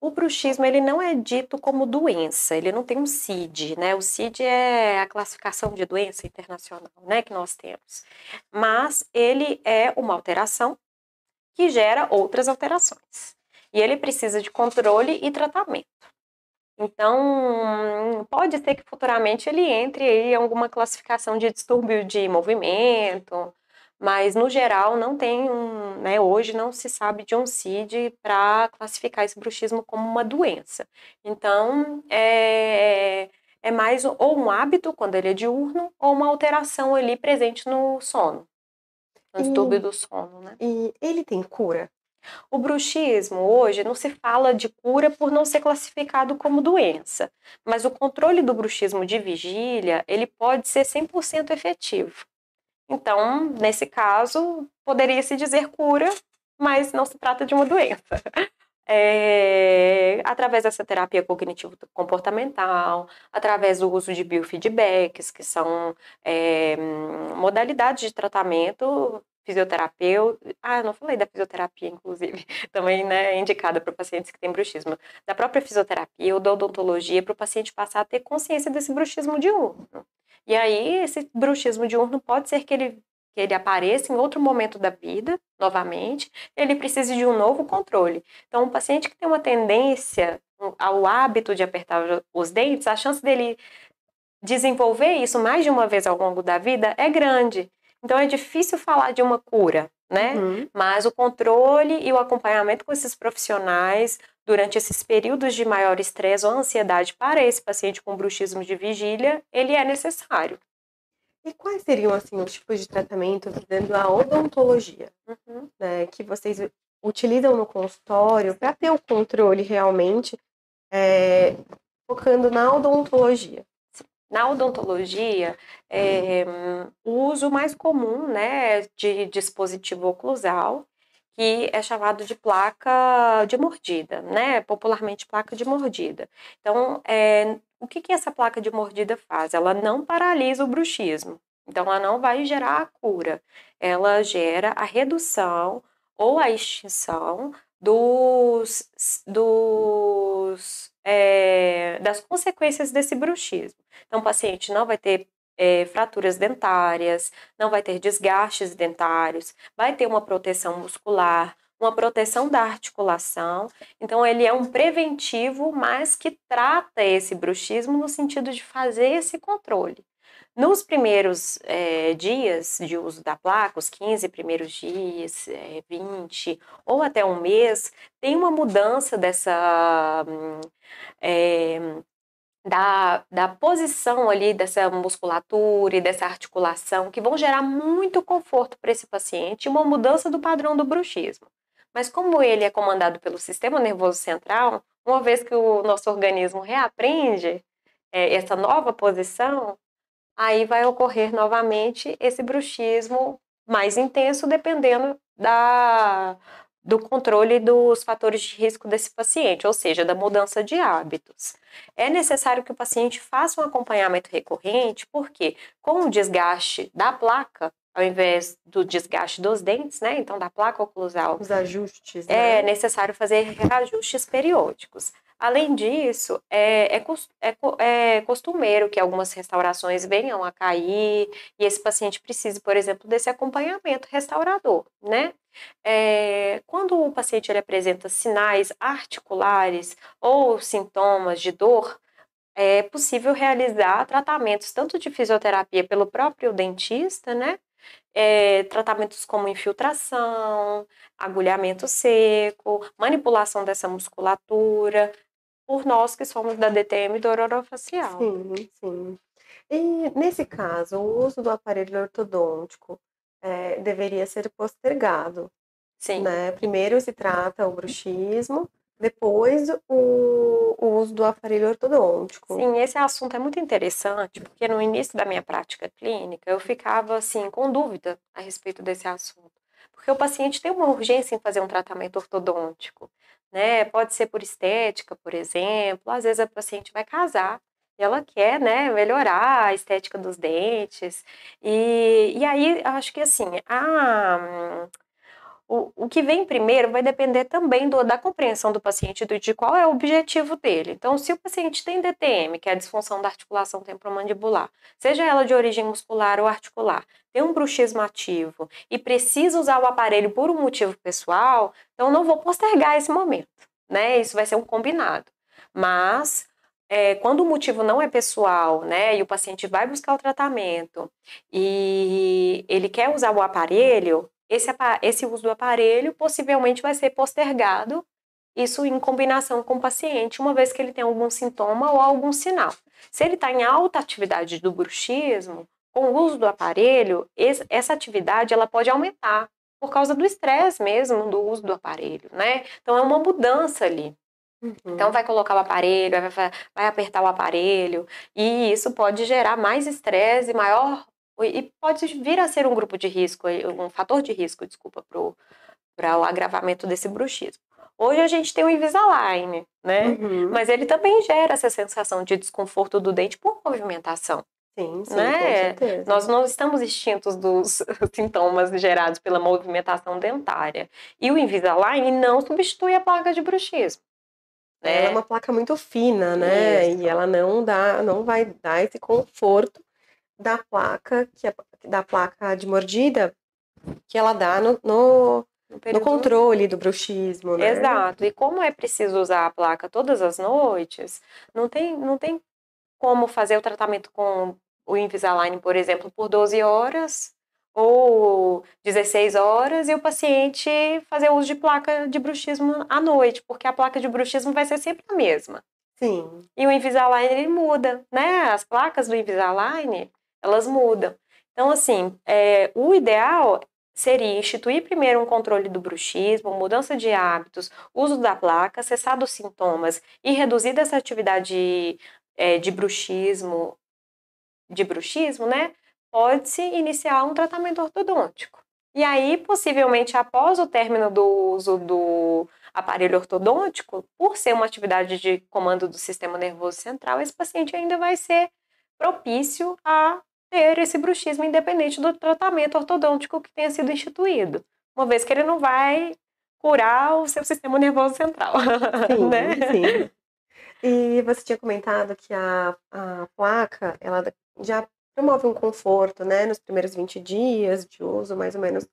O bruxismo ele não é dito como doença, ele não tem um CID, né? O CID é a classificação de doença internacional, né, que nós temos. Mas ele é uma alteração que gera outras alterações. E ele precisa de controle e tratamento. Então, pode ser que futuramente ele entre em alguma classificação de distúrbio de movimento, mas no geral não tem um, né, hoje não se sabe de um CID para classificar esse bruxismo como uma doença. Então, é, é mais ou um hábito quando ele é diurno ou uma alteração ali presente no sono no distúrbio do sono, né? E ele tem cura? O bruxismo hoje não se fala de cura por não ser classificado como doença, mas o controle do bruxismo de vigília, ele pode ser 100% efetivo. Então, nesse caso, poderia se dizer cura, mas não se trata de uma doença. *laughs* É, através dessa terapia cognitivo-comportamental, através do uso de biofeedbacks, que são é, modalidades de tratamento fisioterapeuta. Ah, não falei da fisioterapia, inclusive, *laughs* também né, é indicada para pacientes que têm bruxismo. Da própria fisioterapia ou da odontologia, para o paciente passar a ter consciência desse bruxismo diurno. E aí, esse bruxismo diurno pode ser que ele que ele apareça em outro momento da vida, novamente, ele precisa de um novo controle. Então, um paciente que tem uma tendência ao hábito de apertar os dentes, a chance dele desenvolver isso mais de uma vez ao longo da vida é grande. Então, é difícil falar de uma cura, né? Uhum. Mas o controle e o acompanhamento com esses profissionais durante esses períodos de maior estresse ou ansiedade para esse paciente com bruxismo de vigília, ele é necessário. E quais seriam, assim, os tipos de tratamento dentro da odontologia, uhum. né, que vocês utilizam no consultório para ter o controle realmente é, focando na odontologia? Na odontologia, é, o uso mais comum né, de dispositivo oclusal, que é chamado de placa de mordida, né? Popularmente placa de mordida. Então, é, o que, que essa placa de mordida faz? Ela não paralisa o bruxismo. Então, ela não vai gerar a cura. Ela gera a redução ou a extinção dos, dos é, das consequências desse bruxismo. Então, o paciente não vai ter é, fraturas dentárias, não vai ter desgastes dentários, vai ter uma proteção muscular, uma proteção da articulação. Então, ele é um preventivo, mas que trata esse bruxismo no sentido de fazer esse controle. Nos primeiros é, dias de uso da placa, os 15 primeiros dias, é, 20 ou até um mês, tem uma mudança dessa. É, da, da posição ali dessa musculatura e dessa articulação que vão gerar muito conforto para esse paciente e uma mudança do padrão do bruxismo. Mas como ele é comandado pelo sistema nervoso central, uma vez que o nosso organismo reaprende é, essa nova posição, aí vai ocorrer novamente esse bruxismo mais intenso, dependendo da, do controle dos fatores de risco desse paciente, ou seja, da mudança de hábitos. É necessário que o paciente faça um acompanhamento recorrente, porque com o desgaste da placa, ao invés do desgaste dos dentes, né? Então, da placa oclusal. Os ajustes. Né? É necessário fazer ajustes periódicos. Além disso, é, é, é, é, costumeiro que algumas restaurações venham a cair e esse paciente precise, por exemplo, desse acompanhamento restaurador, né? É, quando o paciente ele apresenta sinais articulares ou sintomas de dor, é possível realizar tratamentos tanto de fisioterapia pelo próprio dentista, né? É, tratamentos como infiltração, agulhamento seco, manipulação dessa musculatura, por nós que somos da DTM do orofacial. Sim, sim. E nesse caso, o uso do aparelho ortodôntico é, deveria ser postergado. Sim. Né? Primeiro se trata o bruxismo, depois o, o, uso do aparelho ortodôntico. Sim, esse assunto é muito interessante, porque no início da minha prática clínica eu ficava assim com dúvida a respeito desse assunto. Porque o paciente tem uma urgência em fazer um tratamento ortodôntico, né? Pode ser por estética, por exemplo. Às vezes a paciente vai casar e ela quer, né, melhorar a estética dos dentes. E, e aí, acho que assim, a o, o que vem primeiro vai depender também do, da compreensão do paciente do, de qual é o objetivo dele. Então, se o paciente tem DTM, que é a disfunção da articulação temporomandibular, seja ela de origem muscular ou articular, tem um bruxismo ativo e precisa usar o aparelho por um motivo pessoal, então não vou postergar esse momento, né? Isso vai ser um combinado. Mas é, quando o motivo não é pessoal, né, e o paciente vai buscar o tratamento e ele quer usar o aparelho, esse, esse uso do aparelho possivelmente vai ser postergado, isso em combinação com o paciente, uma vez que ele tem algum sintoma ou algum sinal. Se ele está em alta atividade do bruxismo, com o uso do aparelho, essa atividade ela pode aumentar por causa do estresse mesmo do uso do aparelho, né? Então é uma mudança ali. Uhum. Então vai colocar o aparelho, vai, vai apertar o aparelho, e isso pode gerar mais estresse e maior e pode vir a ser um grupo de risco, um fator de risco, desculpa, para o agravamento desse bruxismo. Hoje a gente tem o Invisalign, né? Uhum. Mas ele também gera essa sensação de desconforto do dente por movimentação. Sim, sim, né? com certeza. Nós não estamos extintos dos *laughs* sintomas gerados pela movimentação dentária. E o Invisalign não substitui a placa de bruxismo. Né? Ela é uma placa muito fina, né? Isso. E ela não dá, não vai dar esse conforto da placa, que é, da placa de mordida, que ela dá no, no, no controle do bruxismo, né? Exato. E como é preciso usar a placa todas as noites, não tem, não tem como fazer o tratamento com o Invisalign, por exemplo, por 12 horas ou 16 horas e o paciente fazer uso de placa de bruxismo à noite, porque a placa de bruxismo vai ser sempre a mesma. Sim. E o Invisalign ele muda, né? As placas do Invisalign, elas mudam. Então, assim, é, o ideal seria instituir primeiro um controle do bruxismo, mudança de hábitos, uso da placa, cessar dos sintomas e reduzir essa atividade é, de bruxismo, de bruxismo, né? Pode-se iniciar um tratamento ortodôntico. E aí, possivelmente, após o término do uso do aparelho ortodôntico, por ser uma atividade de comando do sistema nervoso central, esse paciente ainda vai ser propício a ter esse bruxismo independente do tratamento ortodôntico que tenha sido instituído, uma vez que ele não vai curar o seu *laughs* sistema nervoso central. Sim, né? sim. E você tinha comentado que a, a placa, ela já promove um conforto, né, nos primeiros 20 dias de uso, mais ou menos,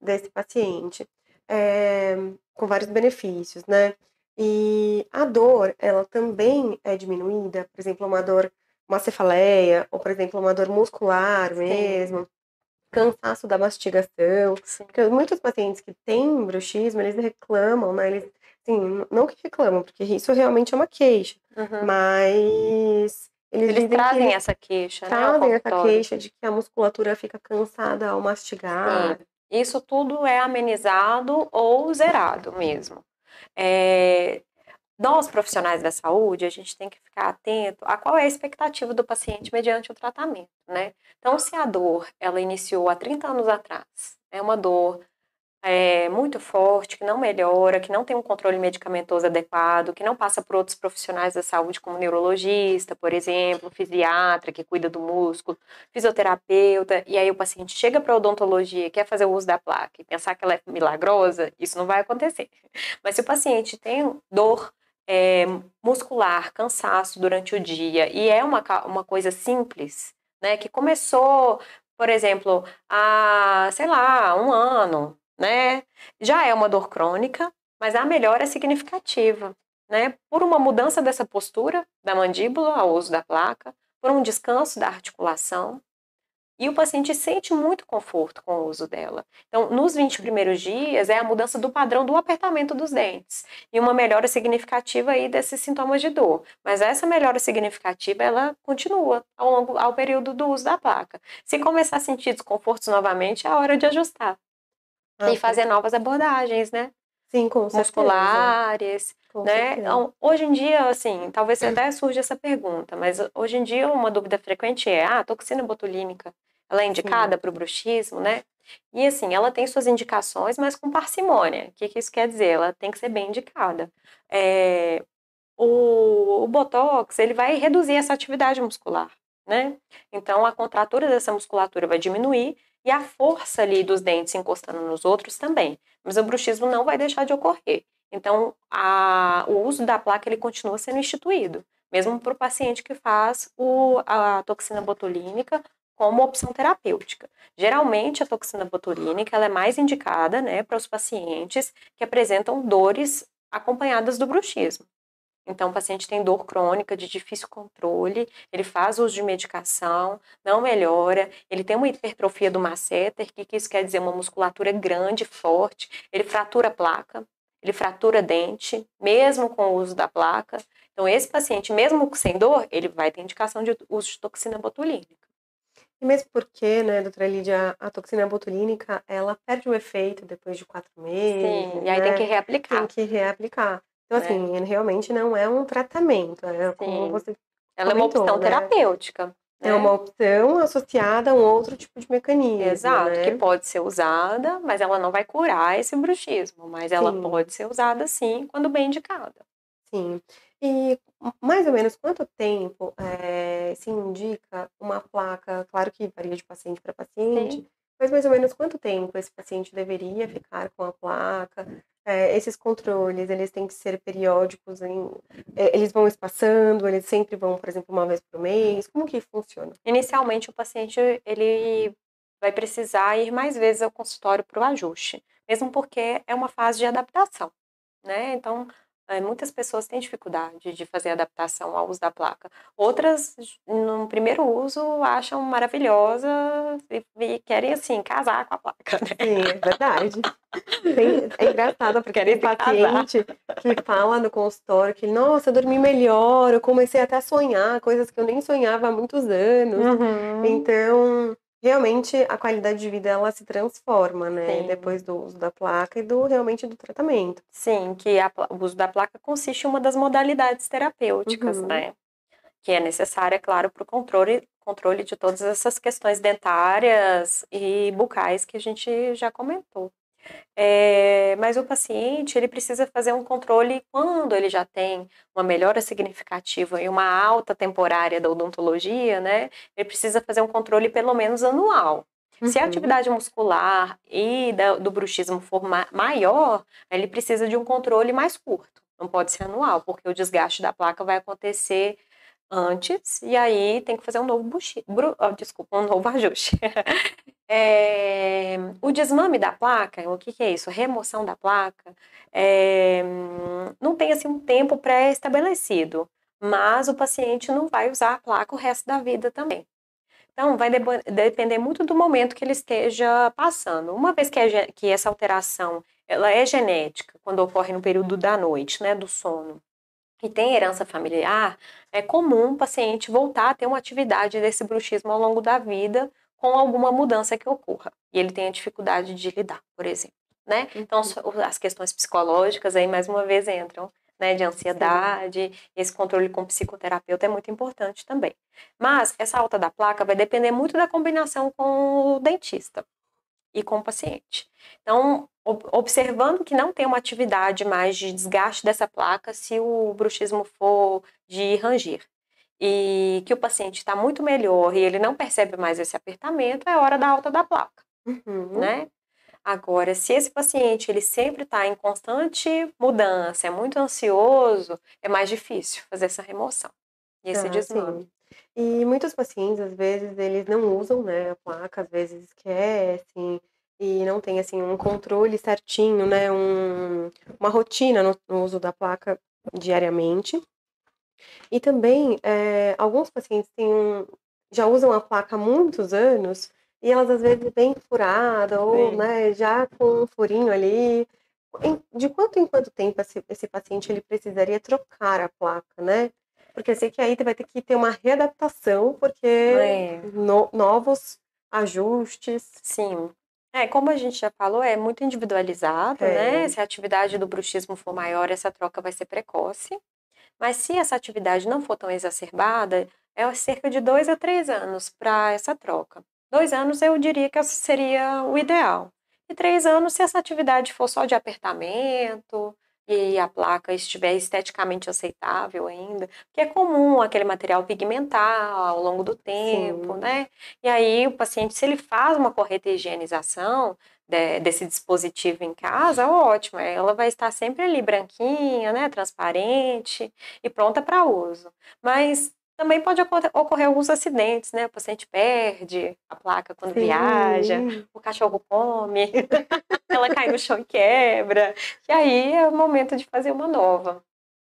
desse paciente, é, com vários benefícios, né? E a dor, ela também é diminuída, por exemplo, uma dor, uma cefaleia, ou, por exemplo, uma dor muscular mesmo, Sim. cansaço da mastigação, Sim. porque muitos pacientes que têm bruxismo, eles reclamam, né, eles, assim, não que reclamam, porque isso realmente é uma queixa, uhum. mas eles, eles trazem eles essa queixa, né? Trazem essa queixa de que a musculatura fica cansada ao mastigar. Sim. Isso tudo é amenizado ou zerado mesmo. É, nós, profissionais da saúde, a gente tem que ficar atento a qual é a expectativa do paciente mediante o tratamento, né? Então, se a dor, ela iniciou há 30 anos atrás, é uma dor é, muito forte, que não melhora, que não tem um controle medicamentoso adequado, que não passa por outros profissionais da saúde, como neurologista, por exemplo, fisiatra, que cuida do músculo, fisioterapeuta, e aí o paciente chega para a odontologia, quer fazer o uso da placa e pensar que ela é milagrosa, isso não vai acontecer. Mas se o paciente tem dor é, muscular, cansaço durante o dia, e é uma, uma coisa simples, né, que começou, por exemplo, há, sei lá, um ano, né? Já é uma dor crônica, mas a melhora é significativa, né? Por uma mudança dessa postura da mandíbula ao uso da placa, por um descanso da articulação, e o paciente sente muito conforto com o uso dela. Então, nos 20 primeiros dias, é a mudança do padrão do apertamento dos dentes e uma melhora significativa aí desses sintomas de dor. Mas essa melhora significativa, ela continua ao longo ao período do uso da placa. Se começar a sentir desconfortos novamente, é a hora de ajustar. Ah, e fazer novas abordagens, né? Sim, com Musculares, com né? Então, hoje em dia, assim, talvez até surja essa pergunta, mas hoje em dia uma dúvida frequente é, ah, a toxina botulínica, ela é indicada para o bruxismo, né? E assim, ela tem suas indicações, mas com parcimônia. O que, que isso quer dizer? Ela tem que ser bem indicada. É, o, o Botox, ele vai reduzir essa atividade muscular, né? Então, a contratura dessa musculatura vai diminuir e a força ali dos dentes encostando nos outros também. Mas o bruxismo não vai deixar de ocorrer. Então, a, o uso da placa ele continua sendo instituído, mesmo para o paciente que faz o, a toxina botulínica como opção terapêutica. Geralmente, a toxina botulínica ela é mais indicada né, para os pacientes que apresentam dores acompanhadas do bruxismo. Então, o paciente tem dor crônica de difícil controle, ele faz uso de medicação, não melhora, ele tem uma hipertrofia do masseter, que, que isso quer dizer? Uma musculatura grande, forte, ele fratura a placa, ele fratura dente, mesmo com o uso da placa. Então, esse paciente, mesmo sem dor, ele vai ter indicação de uso de toxina botulínica. E mesmo porque, né, doutora Lídia, a toxina botulínica, ela perde o efeito depois de quatro meses. Sim, e aí né? tem que reaplicar. Tem que reaplicar. Então, né? assim, realmente não é um tratamento, é como você Ela comentou, é uma opção né? terapêutica. É uma opção associada a um outro tipo de mecanismo. Exato, né? que pode ser usada, mas ela não vai curar esse bruxismo. Mas ela sim. pode ser usada sim, quando bem indicada. Sim. E mais ou menos quanto tempo é, se indica uma placa? Claro que varia de paciente para paciente, sim. mas mais ou menos quanto tempo esse paciente deveria ficar com a placa? É, esses controles, eles têm que ser periódicos, em, é, eles vão espaçando, eles sempre vão, por exemplo, uma vez por mês, como que funciona? Inicialmente, o paciente, ele vai precisar ir mais vezes ao consultório para o ajuste, mesmo porque é uma fase de adaptação, né? Então, é, muitas pessoas têm dificuldade de fazer adaptação ao uso da placa. Outras, no primeiro uso, acham maravilhosa e, e querem, assim, casar com a placa. Né? Sim, é verdade. Tem, é engraçado, porque tem paciente que fala no consultório que, nossa, eu dormi melhor, eu comecei até a sonhar coisas que eu nem sonhava há muitos anos. Uhum. Então, realmente a qualidade de vida ela se transforma, né? Sim. Depois do uso da placa e do realmente do tratamento. Sim, que a, o uso da placa consiste em uma das modalidades terapêuticas, uhum. né? Que é necessária, claro, para o controle, controle de todas essas questões dentárias e bucais que a gente já comentou. É, mas o paciente ele precisa fazer um controle quando ele já tem uma melhora significativa e uma alta temporária da odontologia, né? Ele precisa fazer um controle pelo menos anual. Uhum. Se a uhum. atividade muscular e da, do bruxismo for ma maior, ele precisa de um controle mais curto. Não pode ser anual, porque o desgaste da placa vai acontecer antes e aí tem que fazer um novo buchi, oh, desculpa, um novo *laughs* ajuste. é, o desmame da placa, o que, que, é isso? Remoção da placa, é, não tem assim um tempo pré-estabelecido, mas o paciente não vai usar a placa o resto da vida também. Então, vai de depender muito do momento que ele esteja passando. Uma vez que, é, que essa alteração ela é genética, quando ocorre no período da noite, né, do sono, e tem herança familiar, é comum o paciente voltar a ter uma atividade desse bruxismo ao longo da vida com alguma mudança que ocorra. E ele tem a dificuldade de lidar, por exemplo. Né? Então, uhum. as questões psicológicas aí mais uma vez entram, né, de ansiedade, esse controle com psicoterapeuta é muito importante também. Mas essa alta da placa vai depender muito da combinação com o dentista e com o paciente. Então, observando que não tem uma atividade mais de desgaste dessa placa se o bruxismo for de rangir e que o paciente está muito melhor e ele não percebe mais esse apertamento, é hora da alta da placa, uhum. né? Agora, se esse paciente ele sempre está em constante mudança, é muito ansioso, é mais difícil fazer essa remoção e esse ah, desmame. Sim. E muitos pacientes, às vezes, eles não usam, né, a placa, às vezes esquecem, e não tem assim um controle certinho, né, um, uma rotina no, no uso da placa diariamente. E também é, alguns pacientes têm um, já usam a placa há muitos anos e elas às vezes bem furada ou né, já com um furinho ali. De quanto em quanto tempo esse, esse paciente ele precisaria trocar a placa, né? Porque eu sei que aí vai ter que ter uma readaptação, porque é. no, novos ajustes. Sim. É, como a gente já falou, é muito individualizado, né? é. né? Se a atividade do bruxismo for maior, essa troca vai ser precoce. Mas se essa atividade não for tão exacerbada, é cerca de dois a três anos para essa troca. Dois anos eu diria que seria o ideal. E três anos se essa atividade for só de apertamento, e a placa estiver esteticamente aceitável ainda, que é comum aquele material pigmentar ao longo do tempo, Sim. né? E aí o paciente, se ele faz uma correta higienização de, desse dispositivo em casa, ótimo, ela vai estar sempre ali branquinha, né, transparente e pronta para uso. Mas também pode ocorrer alguns acidentes, né? O paciente perde a placa quando Sim. viaja, o cachorro come, *laughs* ela cai no chão e quebra. E aí é o momento de fazer uma nova.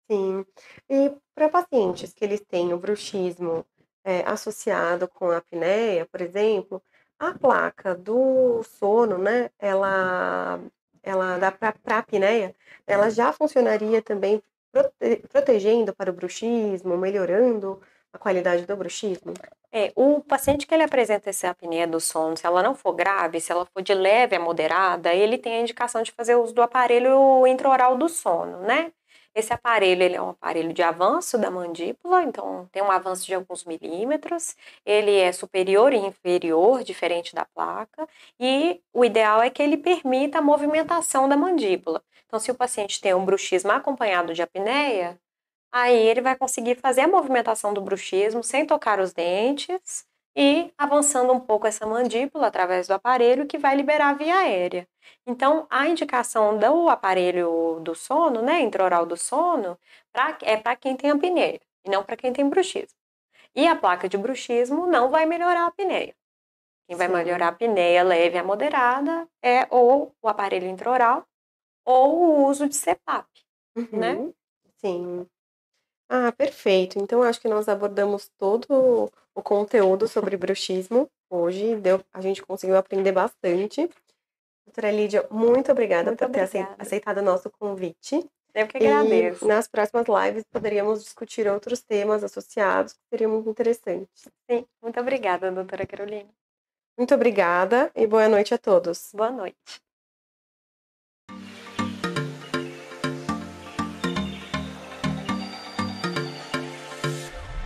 Sim. E para pacientes que eles têm o bruxismo é, associado com a apneia, por exemplo, a placa do sono, né? Ela, ela dá para a apneia, ela já funcionaria também prote protegendo para o bruxismo, melhorando a qualidade do bruxismo? É, o paciente que ele apresenta essa apneia do sono, se ela não for grave, se ela for de leve a moderada, ele tem a indicação de fazer uso do aparelho intraoral do sono, né? Esse aparelho ele é um aparelho de avanço da mandíbula, então tem um avanço de alguns milímetros. Ele é superior e inferior, diferente da placa, e o ideal é que ele permita a movimentação da mandíbula. Então, se o paciente tem um bruxismo acompanhado de apneia, aí ele vai conseguir fazer a movimentação do bruxismo sem tocar os dentes e avançando um pouco essa mandíbula através do aparelho que vai liberar a via aérea. Então, a indicação do aparelho do sono, né, intraoral do sono, pra, é para quem tem apneia e não para quem tem bruxismo. E a placa de bruxismo não vai melhorar a apneia. Quem vai Sim. melhorar a apneia leve a moderada é ou o aparelho intraoral ou o uso de CPAP, né? uhum. né? Sim. Ah, perfeito. Então, acho que nós abordamos todo o conteúdo sobre bruxismo hoje. Deu, a gente conseguiu aprender bastante. Doutora Lídia, muito obrigada muito por ter obrigada. aceitado o nosso convite. Eu que agradeço. E nas próximas lives poderíamos discutir outros temas associados que seriam muito interessantes. Sim, muito obrigada, doutora Carolina. Muito obrigada e boa noite a todos. Boa noite.